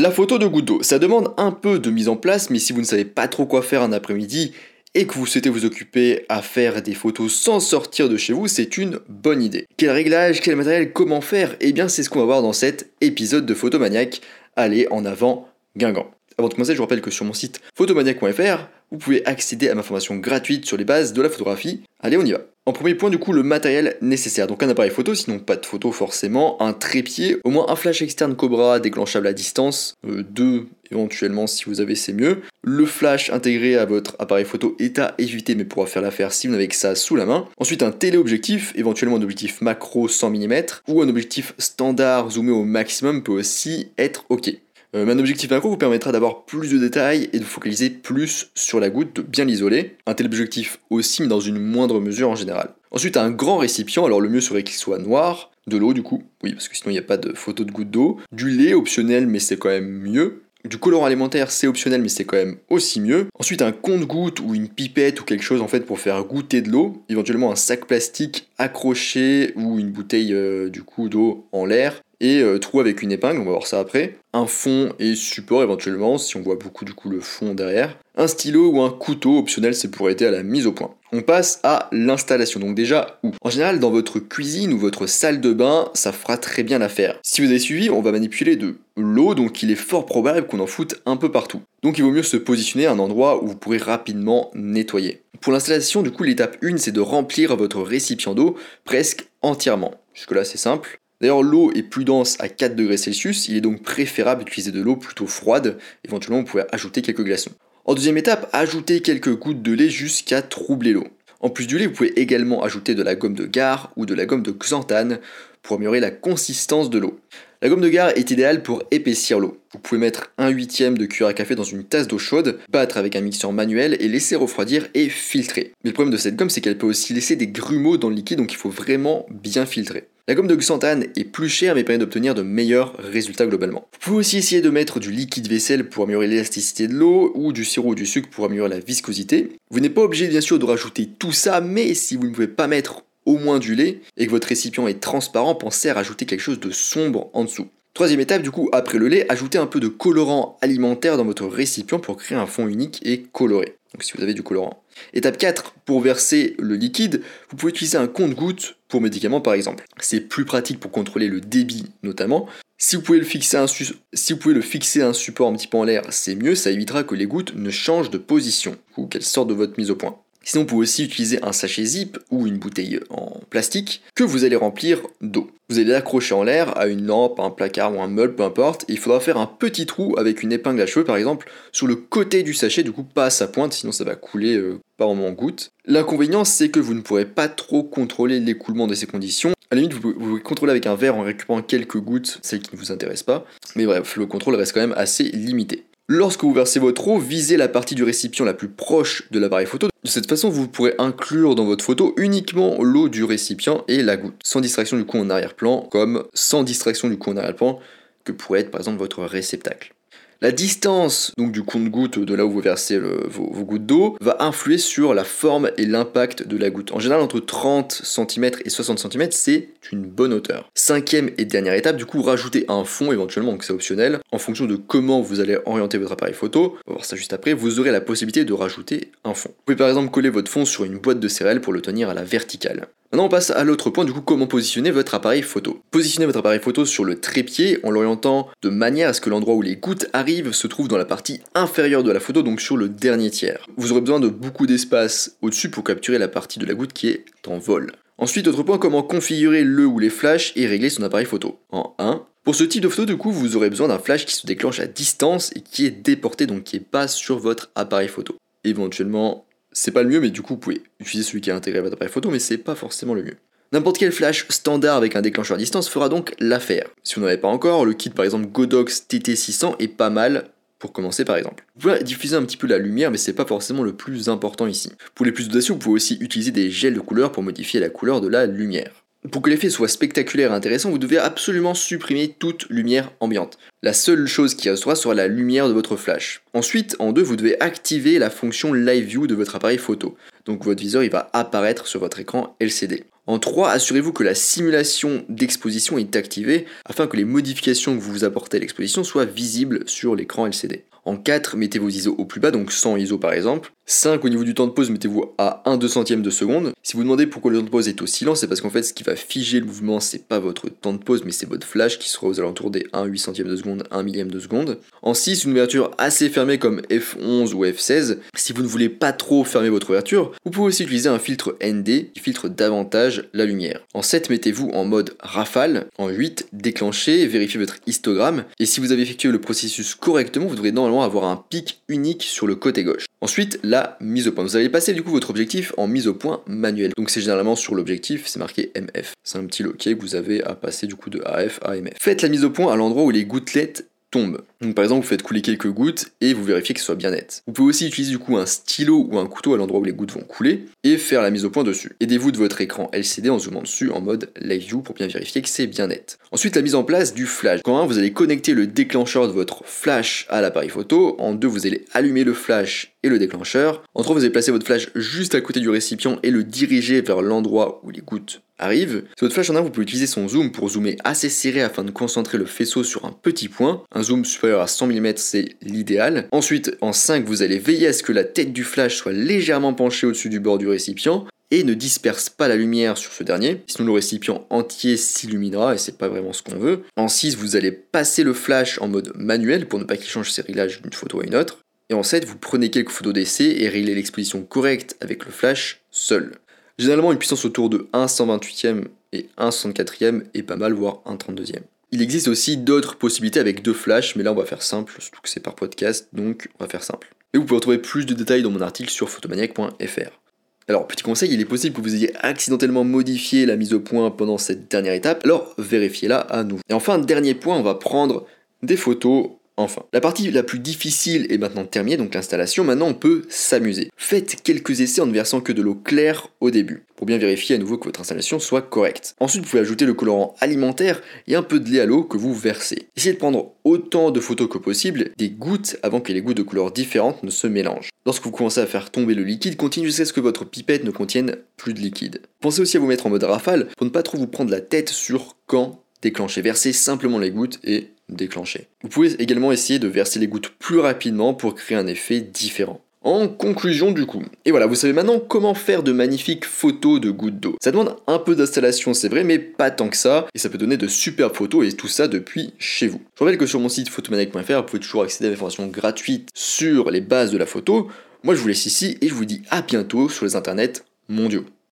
La photo de goutte d'eau, ça demande un peu de mise en place, mais si vous ne savez pas trop quoi faire un après-midi et que vous souhaitez vous occuper à faire des photos sans sortir de chez vous, c'est une bonne idée. Quel réglage, quel matériel, comment faire? Eh bien c'est ce qu'on va voir dans cet épisode de Photomaniac. Allez, en avant, Guingamp. Avant de commencer, je vous rappelle que sur mon site photomaniac.fr, vous pouvez accéder à ma formation gratuite sur les bases de la photographie. Allez, on y va. En premier point, du coup, le matériel nécessaire. Donc un appareil photo, sinon pas de photo forcément, un trépied, au moins un flash externe Cobra déclenchable à distance, euh, deux éventuellement si vous avez c'est mieux. Le flash intégré à votre appareil photo est à éviter mais pourra faire l'affaire si vous n'avez que ça sous la main. Ensuite un téléobjectif, éventuellement un objectif macro 100 mm ou un objectif standard zoomé au maximum peut aussi être ok. Euh, un objectif macro vous permettra d'avoir plus de détails et de focaliser plus sur la goutte, de bien l'isoler. Un tel objectif aussi, mais dans une moindre mesure en général. Ensuite, un grand récipient, alors le mieux serait qu'il soit noir, de l'eau du coup, oui, parce que sinon il n'y a pas de photo de goutte d'eau. Du lait optionnel, mais c'est quand même mieux. Du colorant alimentaire, c'est optionnel, mais c'est quand même aussi mieux. Ensuite, un compte-goutte ou une pipette ou quelque chose en fait pour faire goûter de l'eau. Éventuellement, un sac plastique accroché ou une bouteille euh, du coup d'eau en l'air et euh, trou avec une épingle, on va voir ça après, un fond et support éventuellement, si on voit beaucoup du coup le fond derrière, un stylo ou un couteau optionnel, c'est pour aider à la mise au point. On passe à l'installation, donc déjà où? En général, dans votre cuisine ou votre salle de bain, ça fera très bien l'affaire. Si vous avez suivi, on va manipuler de l'eau, donc il est fort probable qu'on en foute un peu partout. Donc il vaut mieux se positionner à un endroit où vous pourrez rapidement nettoyer. Pour l'installation, du coup, l'étape 1, c'est de remplir votre récipient d'eau presque entièrement. Jusque là, c'est simple. D'ailleurs, l'eau est plus dense à 4 degrés il est donc préférable d'utiliser de l'eau plutôt froide. Éventuellement, vous pouvez ajouter quelques glaçons. En deuxième étape, ajoutez quelques gouttes de lait jusqu'à troubler l'eau. En plus du lait, vous pouvez également ajouter de la gomme de gare ou de la gomme de xanthane pour améliorer la consistance de l'eau. La gomme de gare est idéale pour épaissir l'eau. Vous pouvez mettre un huitième de cuillère à café dans une tasse d'eau chaude, battre avec un mixeur manuel et laisser refroidir et filtrer. Mais le problème de cette gomme, c'est qu'elle peut aussi laisser des grumeaux dans le liquide, donc il faut vraiment bien filtrer. La gomme de xanthane est plus chère mais permet d'obtenir de meilleurs résultats globalement. Vous pouvez aussi essayer de mettre du liquide vaisselle pour améliorer l'élasticité de l'eau ou du sirop ou du sucre pour améliorer la viscosité. Vous n'êtes pas obligé bien sûr de rajouter tout ça mais si vous ne pouvez pas mettre au moins du lait et que votre récipient est transparent, pensez à rajouter quelque chose de sombre en dessous. Troisième étape, du coup, après le lait, ajoutez un peu de colorant alimentaire dans votre récipient pour créer un fond unique et coloré. Donc si vous avez du colorant. Étape 4, pour verser le liquide, vous pouvez utiliser un compte-gouttes pour médicaments par exemple. C'est plus pratique pour contrôler le débit notamment. Si vous, pouvez le fixer un si vous pouvez le fixer un support un petit peu en l'air, c'est mieux, ça évitera que les gouttes ne changent de position ou qu'elles sortent de votre mise au point? Sinon, vous pouvez aussi utiliser un sachet zip ou une bouteille en plastique que vous allez remplir d'eau. Vous allez l'accrocher en l'air à une lampe, un placard ou un meuble, peu importe. il faudra faire un petit trou avec une épingle à cheveux, par exemple, sur le côté du sachet, du coup pas à sa pointe, sinon ça va couler euh, par moment en goutte. L'inconvénient, c'est que vous ne pourrez pas trop contrôler l'écoulement de ces conditions. À la limite, vous pouvez contrôler avec un verre en récupérant quelques gouttes, celles qui ne vous intéressent pas. Mais bref, le contrôle reste quand même assez limité. Lorsque vous versez votre eau, visez la partie du récipient la plus proche de l'appareil photo. De cette façon, vous pourrez inclure dans votre photo uniquement l'eau du récipient et la goutte, sans distraction du coup en arrière-plan, comme sans distraction du coup en arrière-plan que pourrait être par exemple votre réceptacle. La distance donc du compte-goutte de là où vous versez vos, gouttes d'eau va influer sur la forme et l'impact de la goutte. En général, entre 30 cm et 60 cm, c'est une bonne hauteur. Cinquième et dernière étape, du coup, rajouter un fond éventuellement, donc c'est optionnel. En fonction de comment vous allez orienter votre appareil photo, on va voir ça juste après, vous aurez la possibilité de rajouter un fond. Vous pouvez par exemple coller votre fond sur une boîte de céréales pour le tenir à la verticale. Maintenant on passe à l'autre point, du coup comment positionner votre appareil photo. Positionnez votre appareil photo sur le trépied en l'orientant de manière à ce que l'endroit où les gouttes arrivent se trouve dans la partie inférieure de la photo, donc sur le dernier tiers. Vous aurez besoin de beaucoup d'espace au-dessus pour capturer la partie de la goutte qui est en vol. Ensuite, autre point, comment configurer le ou les flashs et régler son appareil photo. En 1, pour ce type de photo, du coup, vous aurez besoin d'un flash qui se déclenche à distance et qui est déporté, donc qui est pas sur votre appareil photo. Éventuellement, c'est pas le mieux, mais du coup, vous pouvez utiliser celui qui est intégré votre appareil photo, mais c'est pas forcément le mieux. N'importe quel flash standard avec un déclencheur à distance fera donc l'affaire. Si vous n'en avez pas encore, le kit par exemple Godox TT600 est pas mal pour commencer par exemple. Vous pouvez diffuser un petit peu la lumière, mais c'est pas forcément le plus important ici. Pour les plus audacieux, vous pouvez aussi utiliser des gels de couleur pour modifier la couleur de la lumière. Pour que l'effet soit spectaculaire et intéressant, vous devez absolument supprimer toute lumière ambiante. La seule chose qui restera sera la lumière de votre flash. Ensuite, en deux, vous devez activer la fonction Live View de votre appareil photo. Donc votre viseur il va apparaître sur votre écran LCD. En 3, assurez-vous que la simulation d'exposition est activée afin que les modifications que vous apportez à l'exposition soient visibles sur l'écran LCD. En 4, mettez vos ISO au plus bas, donc 100 ISO par exemple. 5, au niveau du temps de pause, mettez-vous à 1 2 centième de seconde. Si vous demandez pourquoi le temps de pause est aussi lent, c'est parce qu'en fait, ce qui va figer le mouvement, c'est pas votre temps de pause, mais c'est votre flash qui sera aux alentours des 1 8 centième de seconde, 1 millième de seconde. En 6, une ouverture assez fermée comme F11 ou F16. Si vous ne voulez pas trop fermer votre ouverture, vous pouvez aussi utiliser un filtre ND qui filtre davantage la lumière. En 7, mettez-vous en mode rafale. En 8, déclenchez, vérifiez votre histogramme. Et si vous avez effectué le processus correctement, vous devrez normalement avoir un pic unique sur le côté gauche. Ensuite, mise au point. Vous allez passer du coup votre objectif en mise au point manuelle. Donc c'est généralement sur l'objectif, c'est marqué MF. C'est un petit loquet que vous avez à passer du coup de AF à MF. Faites la mise au point à l'endroit où les gouttelettes tombe. Donc par exemple, vous faites couler quelques gouttes et vous vérifiez que ce soit bien net. Vous pouvez aussi utiliser du coup un stylo ou un couteau à l'endroit où les gouttes vont couler et faire la mise au point dessus. Aidez-vous de votre écran LCD en zoomant dessus en mode live view pour bien vérifier que c'est bien net. Ensuite, la mise en place du flash. En 1, vous allez connecter le déclencheur de votre flash à l'appareil photo. En 2, vous allez allumer le flash et le déclencheur. En 3, vous allez placer votre flash juste à côté du récipient et le diriger vers l'endroit où les gouttes arrive. Si votre flash en a, vous pouvez utiliser son zoom pour zoomer assez serré afin de concentrer le faisceau sur un petit point. Un zoom supérieur à 100 mm, c'est l'idéal. Ensuite, en 5, vous allez veiller à ce que la tête du flash soit légèrement penchée au-dessus du bord du récipient et ne disperse pas la lumière sur ce dernier, sinon le récipient entier s'illuminera et c'est pas vraiment ce qu'on veut. En 6, vous allez passer le flash en mode manuel pour ne pas qu'il change ses réglages d'une photo à une autre. Et en 7, vous prenez quelques photos d'essai et réglez l'exposition correcte avec le flash seul. Généralement, une puissance autour de 1 128e et 1 64e est pas mal, voire 1 32e. Il existe aussi d'autres possibilités avec deux flashs, mais là on va faire simple, surtout que c'est par podcast, donc on va faire simple. Et vous pouvez retrouver plus de détails dans mon article sur photomaniac.fr. Alors, petit conseil, il est possible que vous ayez accidentellement modifié la mise au point pendant cette dernière étape, alors vérifiez-la à nouveau. Et enfin, dernier point, on va prendre des photos Enfin, la partie la plus difficile est maintenant terminée, donc l'installation. Maintenant, on peut s'amuser. Faites quelques essais en ne versant que de l'eau claire au début, pour bien vérifier à nouveau que votre installation soit correcte. Ensuite, vous pouvez ajouter le colorant alimentaire et un peu de lait à l'eau que vous versez. Essayez de prendre autant de photos que possible des gouttes avant que les gouttes de couleurs différentes ne se mélangent. Lorsque vous commencez à faire tomber le liquide, continuez jusqu'à ce que votre pipette ne contienne plus de liquide. Pensez aussi à vous mettre en mode rafale pour ne pas trop vous prendre la tête sur quand déclencher. Versez simplement les gouttes et déclencher. Vous pouvez également essayer de verser les gouttes plus rapidement pour créer un effet différent. En conclusion du coup, et voilà, vous savez maintenant comment faire de magnifiques photos de gouttes d'eau. Ça demande un peu d'installation, c'est vrai, mais pas tant que ça, et ça peut donner de superbes photos et tout ça depuis chez vous. Je rappelle que sur mon site photomaniac.fr, vous pouvez toujours accéder à des informations gratuites sur les bases de la photo. Moi je vous laisse ici et je vous dis à bientôt sur les internets mondiaux.